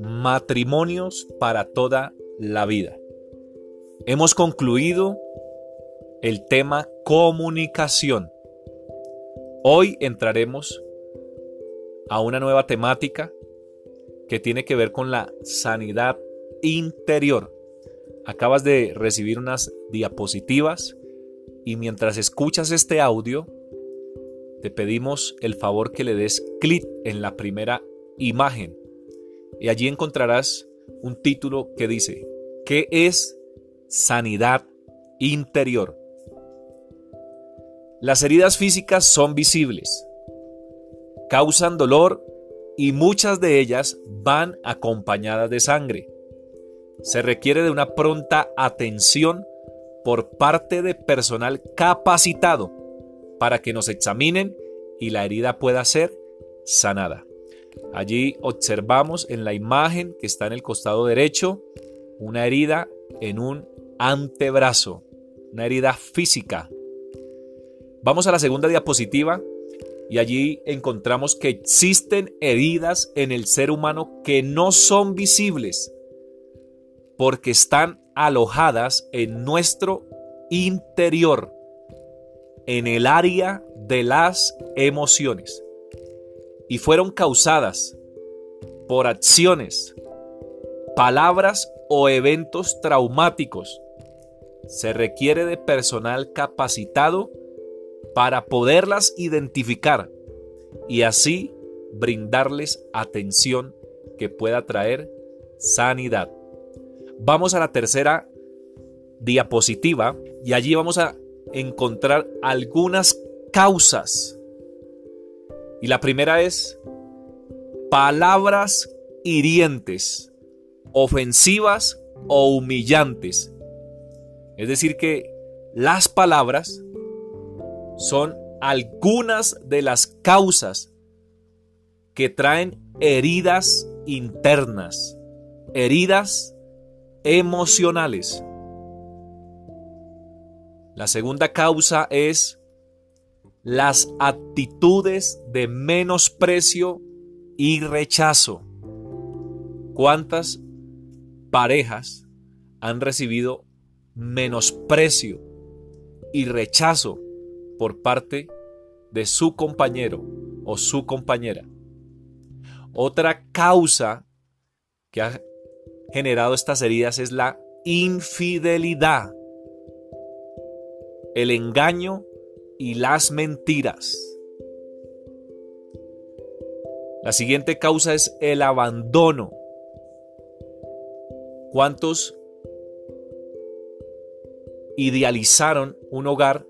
Matrimonios para toda la vida. Hemos concluido el tema comunicación. Hoy entraremos a una nueva temática que tiene que ver con la sanidad interior. Acabas de recibir unas diapositivas y mientras escuchas este audio, te pedimos el favor que le des clic en la primera imagen y allí encontrarás un título que dice, ¿qué es sanidad interior? Las heridas físicas son visibles, causan dolor y muchas de ellas van acompañadas de sangre. Se requiere de una pronta atención por parte de personal capacitado para que nos examinen y la herida pueda ser sanada. Allí observamos en la imagen que está en el costado derecho una herida en un antebrazo, una herida física. Vamos a la segunda diapositiva y allí encontramos que existen heridas en el ser humano que no son visibles porque están alojadas en nuestro interior, en el área de las emociones y fueron causadas por acciones, palabras o eventos traumáticos. Se requiere de personal capacitado para poderlas identificar y así brindarles atención que pueda traer sanidad. Vamos a la tercera diapositiva y allí vamos a encontrar algunas causas y la primera es palabras hirientes, ofensivas o humillantes. Es decir, que las palabras son algunas de las causas que traen heridas internas, heridas emocionales. La segunda causa es las actitudes de menosprecio y rechazo. ¿Cuántas parejas han recibido menosprecio y rechazo por parte de su compañero o su compañera? Otra causa que ha generado estas heridas es la infidelidad, el engaño y las mentiras. La siguiente causa es el abandono. ¿Cuántos idealizaron un hogar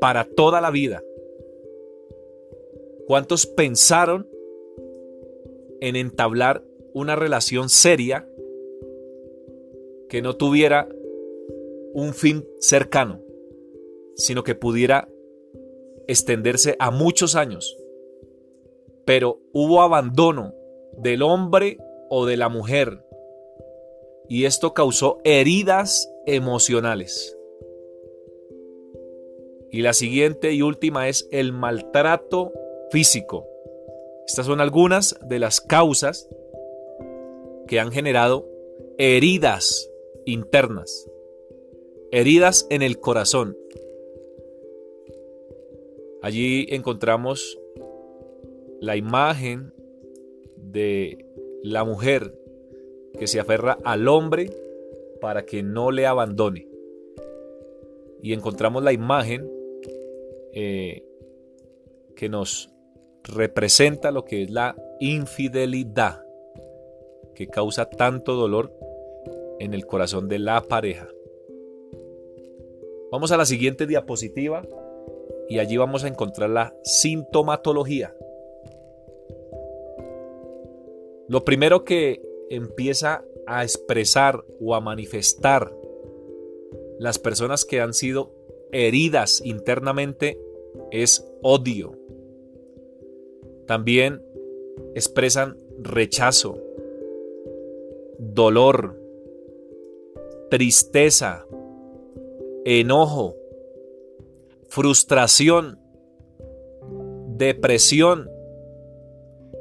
para toda la vida? ¿Cuántos pensaron en entablar una relación seria que no tuviera un fin cercano, sino que pudiera extenderse a muchos años. Pero hubo abandono del hombre o de la mujer y esto causó heridas emocionales. Y la siguiente y última es el maltrato físico. Estas son algunas de las causas que han generado heridas internas, heridas en el corazón, Allí encontramos la imagen de la mujer que se aferra al hombre para que no le abandone. Y encontramos la imagen eh, que nos representa lo que es la infidelidad, que causa tanto dolor en el corazón de la pareja. Vamos a la siguiente diapositiva y allí vamos a encontrar la sintomatología. Lo primero que empieza a expresar o a manifestar las personas que han sido heridas internamente es odio. También expresan rechazo, dolor, tristeza, enojo, frustración, depresión,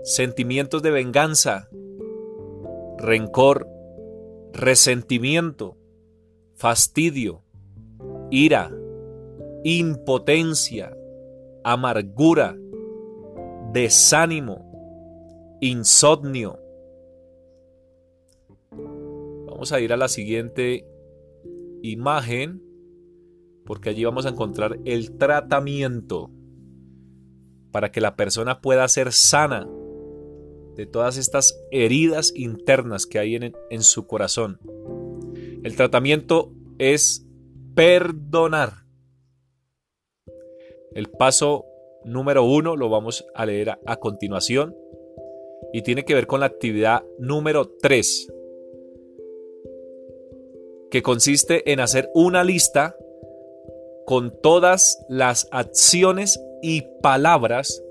sentimientos de venganza, rencor, resentimiento, fastidio, ira, impotencia, amargura, desánimo, insomnio. Vamos a ir a la siguiente imagen porque allí vamos a encontrar el tratamiento para que la persona pueda ser sana de todas estas heridas internas que hay en, en su corazón. El tratamiento es perdonar. El paso número uno lo vamos a leer a, a continuación y tiene que ver con la actividad número tres, que consiste en hacer una lista con todas las acciones y palabras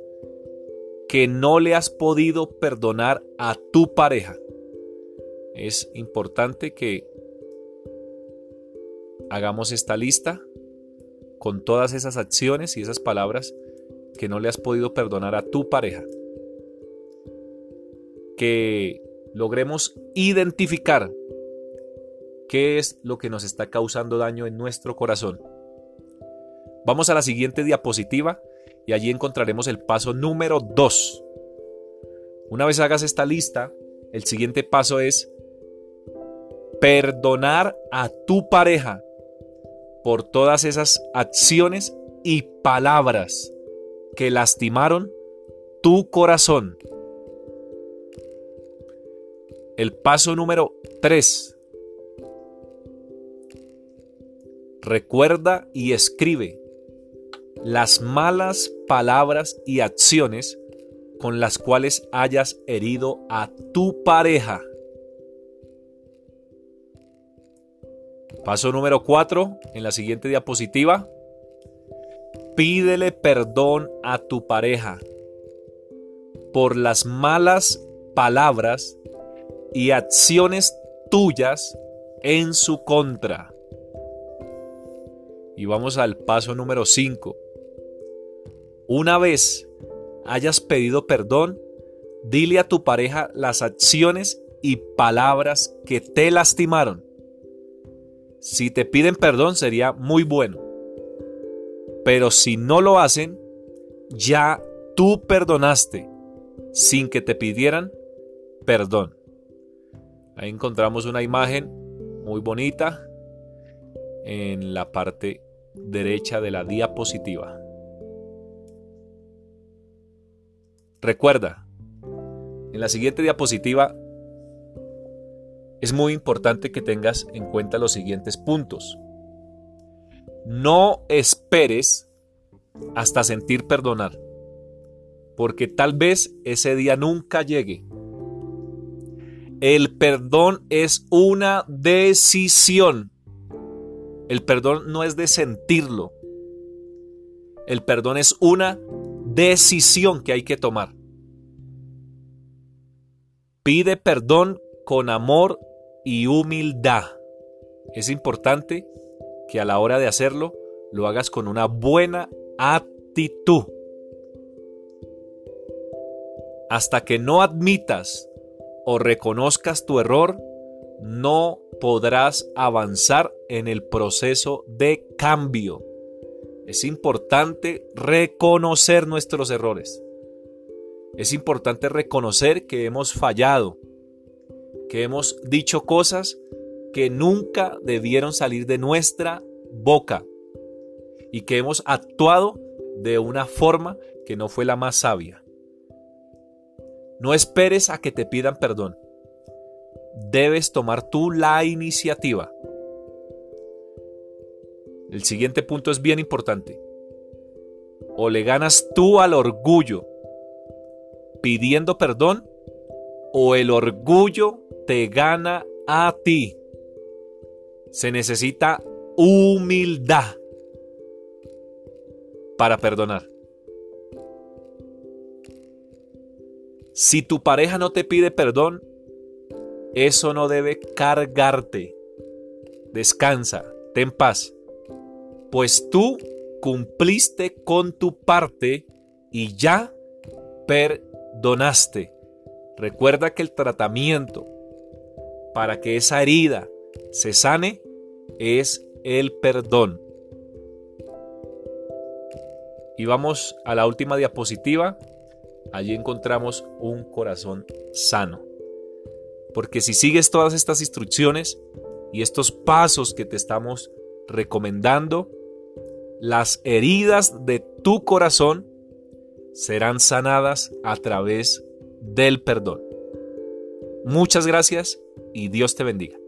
que no le has podido perdonar a tu pareja. Es importante que hagamos esta lista con todas esas acciones y esas palabras que no le has podido perdonar a tu pareja. Que logremos identificar qué es lo que nos está causando daño en nuestro corazón Vamos a la siguiente diapositiva y allí encontraremos el paso número 2. Una vez hagas esta lista, el siguiente paso es perdonar a tu pareja por todas esas acciones y palabras que lastimaron tu corazón. El paso número 3. Recuerda y escribe las malas palabras y acciones con las cuales hayas herido a tu pareja. Paso número 4, en la siguiente diapositiva. Pídele perdón a tu pareja por las malas palabras y acciones tuyas en su contra. Y vamos al paso número 5. Una vez hayas pedido perdón, dile a tu pareja las acciones y palabras que te lastimaron. Si te piden perdón sería muy bueno. Pero si no lo hacen, ya tú perdonaste sin que te pidieran perdón. Ahí encontramos una imagen muy bonita en la parte derecha de la diapositiva. Recuerda, en la siguiente diapositiva es muy importante que tengas en cuenta los siguientes puntos. No esperes hasta sentir perdonar, porque tal vez ese día nunca llegue. El perdón es una decisión. El perdón no es de sentirlo. El perdón es una decisión que hay que tomar. Pide perdón con amor y humildad. Es importante que a la hora de hacerlo lo hagas con una buena actitud. Hasta que no admitas o reconozcas tu error, no podrás avanzar en el proceso de cambio. Es importante reconocer nuestros errores. Es importante reconocer que hemos fallado, que hemos dicho cosas que nunca debieron salir de nuestra boca y que hemos actuado de una forma que no fue la más sabia. No esperes a que te pidan perdón. Debes tomar tú la iniciativa. El siguiente punto es bien importante. O le ganas tú al orgullo pidiendo perdón o el orgullo te gana a ti. Se necesita humildad para perdonar. Si tu pareja no te pide perdón, eso no debe cargarte. Descansa, ten paz, pues tú cumpliste con tu parte y ya perdonaste. Recuerda que el tratamiento para que esa herida se sane es el perdón. Y vamos a la última diapositiva. Allí encontramos un corazón sano. Porque si sigues todas estas instrucciones y estos pasos que te estamos recomendando, las heridas de tu corazón serán sanadas a través del perdón. Muchas gracias y Dios te bendiga.